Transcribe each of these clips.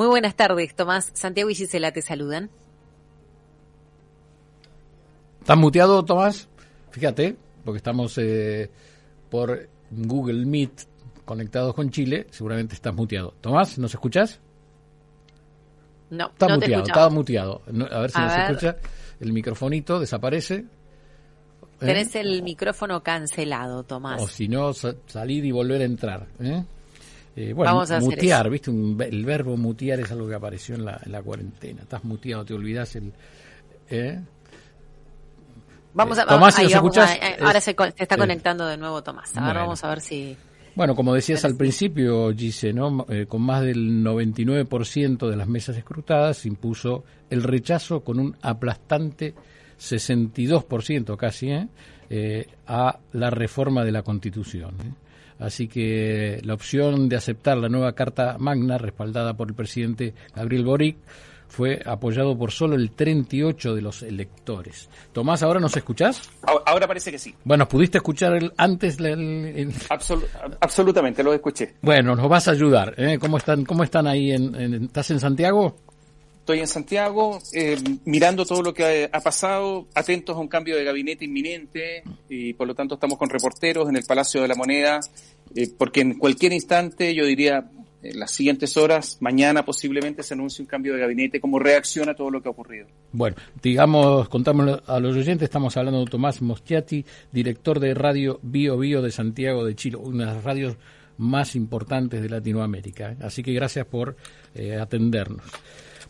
Muy buenas tardes, Tomás. Santiago y Gisela te saludan. ¿Estás muteado, Tomás? Fíjate, porque estamos eh, por Google Meet conectados con Chile, seguramente estás muteado. Tomás, ¿nos escuchas? No, está no muteado, te estaba muteado. No, a ver si A nos ver. escucha. El microfonito desaparece. ¿eh? Tenés el micrófono cancelado, Tomás. O si no, sa- salir y volver a entrar. ¿eh? Eh, bueno, Vamos a hacer mutear, ¿viste? Un el verbo mutear es algo que apareció en la, en la cuarentena. Estás muteado, te olvidas el... ¿eh? Vamos a, Eh, Tomás, ahí ¿nos vamos escuchás? a- ahora Es- se, se está conectando de nuevo Tomás. A ver, bueno. vamos a ver si... Bueno, como decías al principio, Gise, ¿no? Eh, con más del 99% de las mesas escrutadas se impuso el rechazo con un aplastante 62% casi ¿eh? Eh, a la reforma de la Constitución. Así que la opción de aceptar la nueva Carta Magna, respaldada por el presidente Gabriel Boric, fue apoyado por solo el 38 de los electores. Tomás, ¿ahora nos escuchás? Ahora- Ahora parece que sí. Bueno, ¿pudiste escuchar el, antes el- el- Absol- absolutamente, lo escuché. Bueno, nos vas a ayudar. ¿eh? ¿Cómo están? ¿Cómo están ahí? En, en- ¿Estás en Santiago? Estoy en Santiago, eh, mirando todo lo que ha, pasado, atentos a un cambio de gabinete inminente y por lo tanto estamos con reporteros en el Palacio de la Moneda, eh, porque en cualquier instante, yo diría, en las siguientes horas, mañana posiblemente se anuncie un cambio de gabinete como reacción a todo lo que ha ocurrido. Bueno, digamos, contamos a los oyentes, estamos hablando de Tomás Mostiati, director de Radio Bio Bio de Santiago de Chile, una de las radios más importantes de Latinoamérica. Así que gracias por eh, atendernos.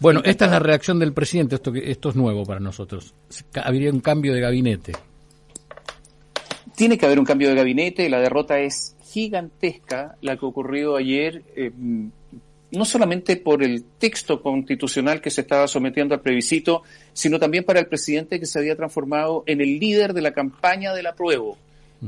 Bueno, esta es la reacción del presidente, esto, esto es nuevo para nosotros. Habría un cambio de gabinete. Tiene que haber un cambio de gabinete, la derrota es gigantesca, la que ocurrió ayer, eh, no solamente por el texto constitucional que se estaba sometiendo al plebiscito, sino también para el presidente que se había transformado en el líder de la campaña del apruebo.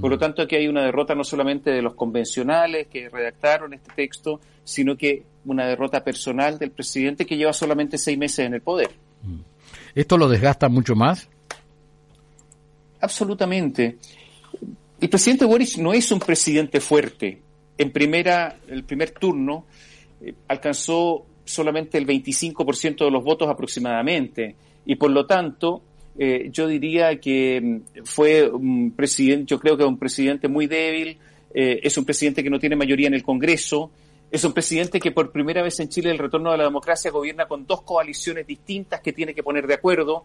Por lo tanto, aquí hay una derrota no solamente de los convencionales que redactaron este texto, sino que una derrota personal del presidente que lleva solamente seis meses en el poder. ¿Esto lo desgasta mucho más? Absolutamente. El presidente Boric no es un presidente fuerte. En primera, el primer turno eh, alcanzó solamente el 25% de los votos aproximadamente y por lo tanto eh, yo diría que mm, fue un presidente, yo creo que un presidente muy débil, eh, es un presidente que no tiene mayoría en el Congreso, es un presidente que por primera vez en Chile el retorno de la democracia gobierna con dos coaliciones distintas que tiene que poner de acuerdo.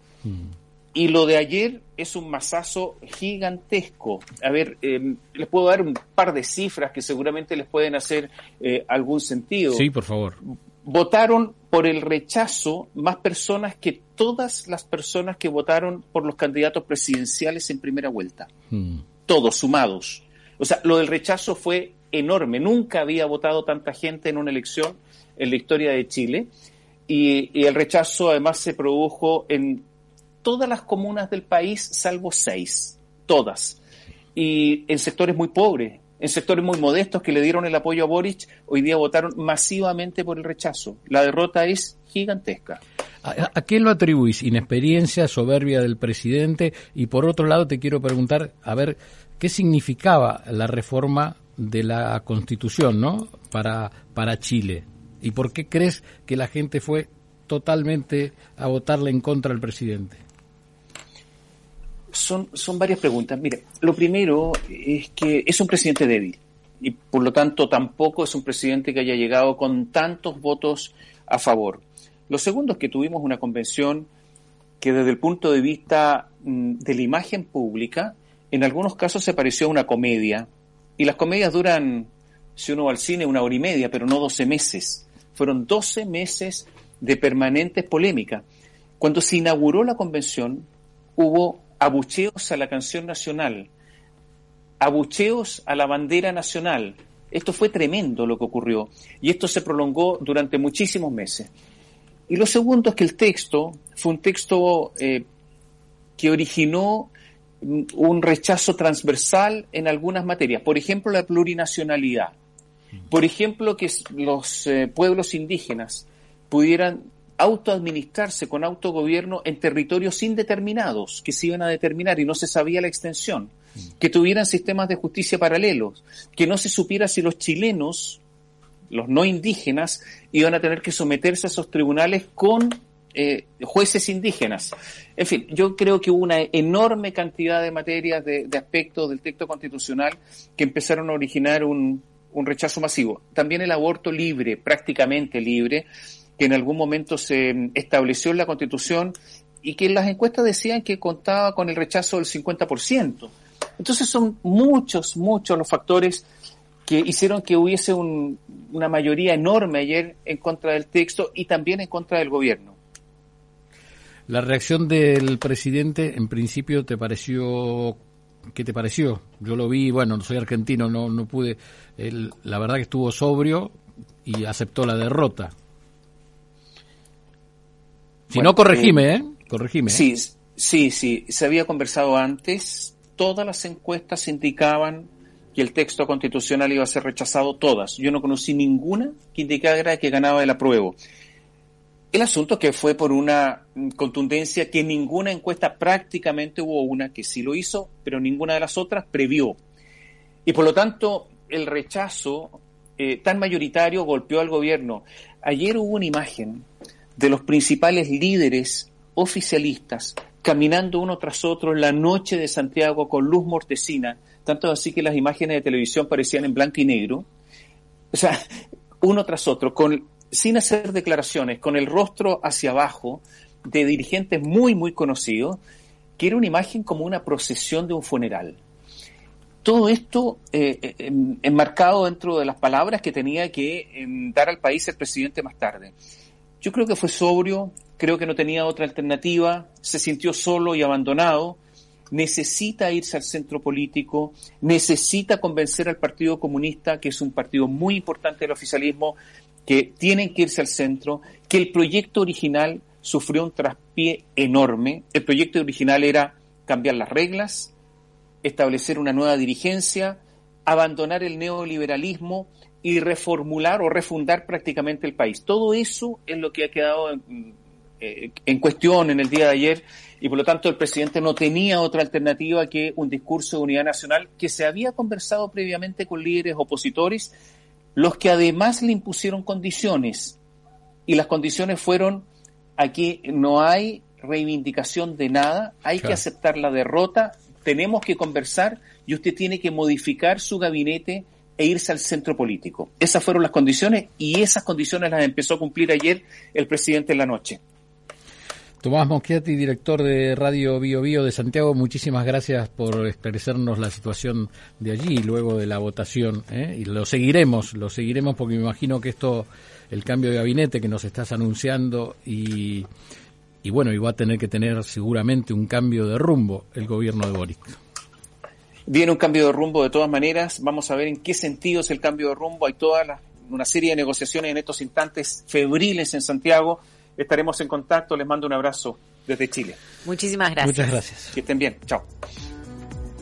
Y lo de ayer es un masazo gigantesco. A ver, eh, les puedo dar un par de cifras que seguramente les pueden hacer eh, algún sentido. Sí, por favor. Votaron por el rechazo más personas que todas las personas que votaron por los candidatos presidenciales en primera vuelta. Mm. Todos sumados. O sea, lo del rechazo fue enorme. Nunca había votado tanta gente en una elección en la historia de Chile. Y, el rechazo además se produjo en todas las comunas del país, salvo seis, todas. Y en sectores muy pobres, en sectores muy modestos que le dieron el apoyo a Boric, hoy día votaron masivamente por el rechazo. La derrota es gigantesca. ¿A, a qué lo atribuís? ¿Inexperiencia, soberbia del presidente? Y por otro lado te quiero preguntar, a ver, ¿qué significaba la reforma de la Constitución, ¿no? Para, para Chile. ¿Y por qué crees que la gente fue totalmente a votarle en contra al presidente? Son, son varias preguntas. Mire, lo primero es que es un presidente débil y por lo tanto tampoco es un presidente que haya llegado con tantos votos a favor. Lo segundo es que tuvimos una convención que desde el punto de vista mm, de la imagen pública, en algunos casos se pareció a una comedia. Y las comedias duran, si uno va al cine, una hora y media, pero no 12 meses. Fueron 12 meses de permanentes polémicas. Cuando se inauguró la convención, hubo abucheos a la canción nacional, abucheos a la bandera nacional. Esto fue tremendo lo que ocurrió. Y esto se prolongó durante muchísimos meses. Y lo segundo es que el texto fue un texto eh, que originó un rechazo transversal en algunas materias. Por ejemplo, la plurinacionalidad. Por ejemplo, que los eh, pueblos indígenas pudieran autoadministrarse con autogobierno en territorios indeterminados que se iban a determinar y no se sabía la extensión, que tuvieran sistemas de justicia paralelos, que no se supiera si los chilenos los no indígenas iban a tener que someterse a esos tribunales con eh, jueces indígenas. En fin, yo creo que hubo una enorme cantidad de materias, de, aspectos del texto constitucional que empezaron a originar un, un rechazo masivo. También el aborto libre, prácticamente libre, que en algún momento se estableció en la Constitución y que las encuestas decían que contaba con el rechazo del 50%. Entonces son muchos, muchos los factores que hicieron que hubiese una mayoría enorme ayer en contra del texto y también en contra del gobierno. La reacción del presidente, en principio, ¿te pareció ¿Qué te pareció? Yo lo vi, bueno, soy argentino, no, no pude. la verdad que estuvo sobrio y aceptó la derrota. Si no, corregime, ¿eh? Corregime. ¿eh? Sí, sí, sí. Se había conversado antes. Todas las encuestas indicaban que el texto constitucional iba a ser rechazado todas. Yo no conocí ninguna que indicara que ganaba el apruebo. El asunto que fue por una contundencia que ninguna encuesta, prácticamente hubo una que sí lo hizo, pero ninguna de las otras previó. Y por lo tanto, el rechazo eh, tan mayoritario golpeó al gobierno. Ayer hubo una imagen de los principales líderes oficialistas caminando uno tras otro en la noche de Santiago con luz mortecina, tanto así que las imágenes de televisión parecían en blanco y negro, o sea, uno tras otro, con, sin hacer declaraciones, con el rostro hacia abajo, de dirigentes muy, muy conocidos, que era una imagen como una procesión de un funeral. Todo esto eh, eh enmarcado dentro de las palabras que tenía que em, dar al país el presidente más tarde. Yo creo que fue sobrio, creo que no tenía otra alternativa, se sintió solo y abandonado, necesita irse al centro político, necesita convencer al Partido Comunista, que es un partido muy importante del oficialismo, que tienen que irse al centro, que el proyecto original sufrió un traspié enorme. El proyecto original era cambiar las reglas, establecer una nueva dirigencia, abandonar el neoliberalismo y reformular o refundar prácticamente el país. Todo eso es lo que ha quedado en, eh, en cuestión en el día de ayer y por lo tanto el presidente no tenía otra alternativa que un discurso de unidad nacional que se había conversado previamente con líderes opositores, los que además le impusieron condiciones y las condiciones fueron aquí no hay reivindicación de nada, hay que aceptar la derrota, tenemos que conversar y usted tiene que modificar su gabinete e irse al centro político. Esas fueron las condiciones y esas condiciones las empezó a cumplir ayer el presidente en la noche. Tomás Moschiati, director de Radio Bio Bio de Santiago, muchísimas gracias por expresarnos la situación de allí luego de la votación. ¿eh? Y lo seguiremos, lo seguiremos porque me imagino que esto, el cambio de gabinete que nos estás anunciando y, y bueno, y va a tener que tener seguramente un cambio de rumbo el gobierno de Boric. Viene un cambio de rumbo de todas maneras. Vamos a ver en qué sentido es el cambio de rumbo. Hay toda una serie de negociaciones en estos instantes febriles en Santiago. Estaremos en contacto. Les mando un abrazo desde Chile. Muchísimas gracias. Muchas gracias. Que estén bien. Chao.